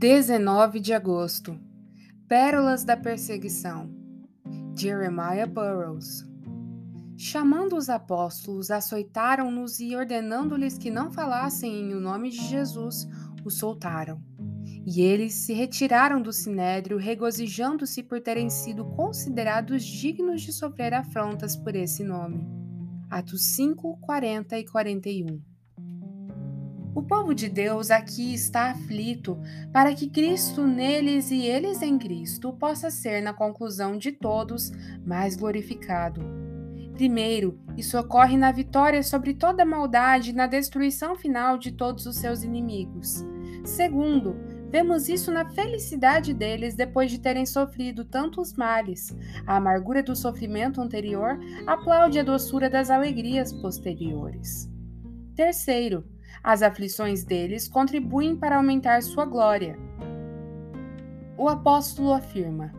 19 de agosto Pérolas da Perseguição Jeremiah Burroughs Chamando os apóstolos, açoitaram-nos e, ordenando-lhes que não falassem em o nome de Jesus, os soltaram. E eles se retiraram do sinédrio, regozijando-se por terem sido considerados dignos de sofrer afrontas por esse nome. Atos 5, 40 e 41 o povo de Deus aqui está aflito para que Cristo neles e eles em Cristo possa ser, na conclusão de todos, mais glorificado. Primeiro, isso ocorre na vitória sobre toda maldade e na destruição final de todos os seus inimigos. Segundo, vemos isso na felicidade deles depois de terem sofrido tantos males. A amargura do sofrimento anterior aplaude a doçura das alegrias posteriores. Terceiro, as aflições deles contribuem para aumentar sua glória. O apóstolo afirma: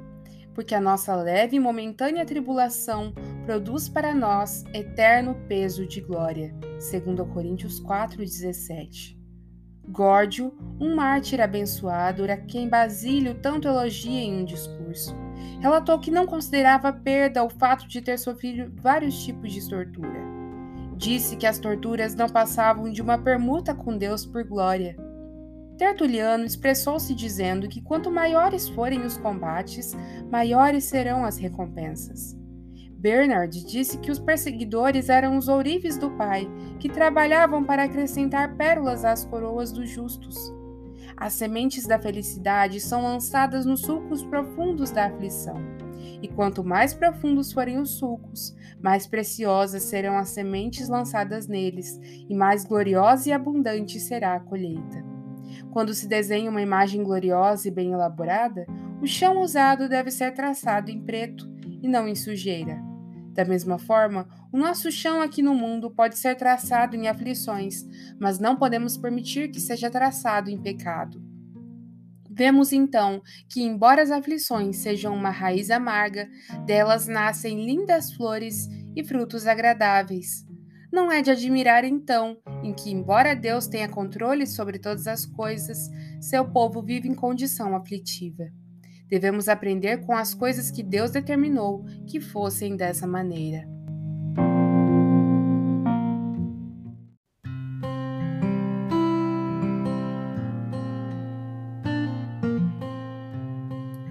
porque a nossa leve e momentânea tribulação produz para nós eterno peso de glória. 2 Coríntios 4:17. Górdio, um mártir abençoado, a quem Basílio tanto elogia em um discurso, relatou que não considerava perda o fato de ter sofrido vários tipos de tortura. Disse que as torturas não passavam de uma permuta com Deus por glória. Tertuliano expressou-se dizendo que quanto maiores forem os combates, maiores serão as recompensas. Bernard disse que os perseguidores eram os ourives do Pai, que trabalhavam para acrescentar pérolas às coroas dos justos. As sementes da felicidade são lançadas nos sulcos profundos da aflição. E quanto mais profundos forem os sulcos, mais preciosas serão as sementes lançadas neles, e mais gloriosa e abundante será a colheita. Quando se desenha uma imagem gloriosa e bem elaborada, o chão usado deve ser traçado em preto e não em sujeira. Da mesma forma, o nosso chão aqui no mundo pode ser traçado em aflições, mas não podemos permitir que seja traçado em pecado. Vemos então que, embora as aflições sejam uma raiz amarga, delas nascem lindas flores e frutos agradáveis. Não é de admirar, então, em que, embora Deus tenha controle sobre todas as coisas, seu povo vive em condição aflitiva. Devemos aprender com as coisas que Deus determinou que fossem dessa maneira.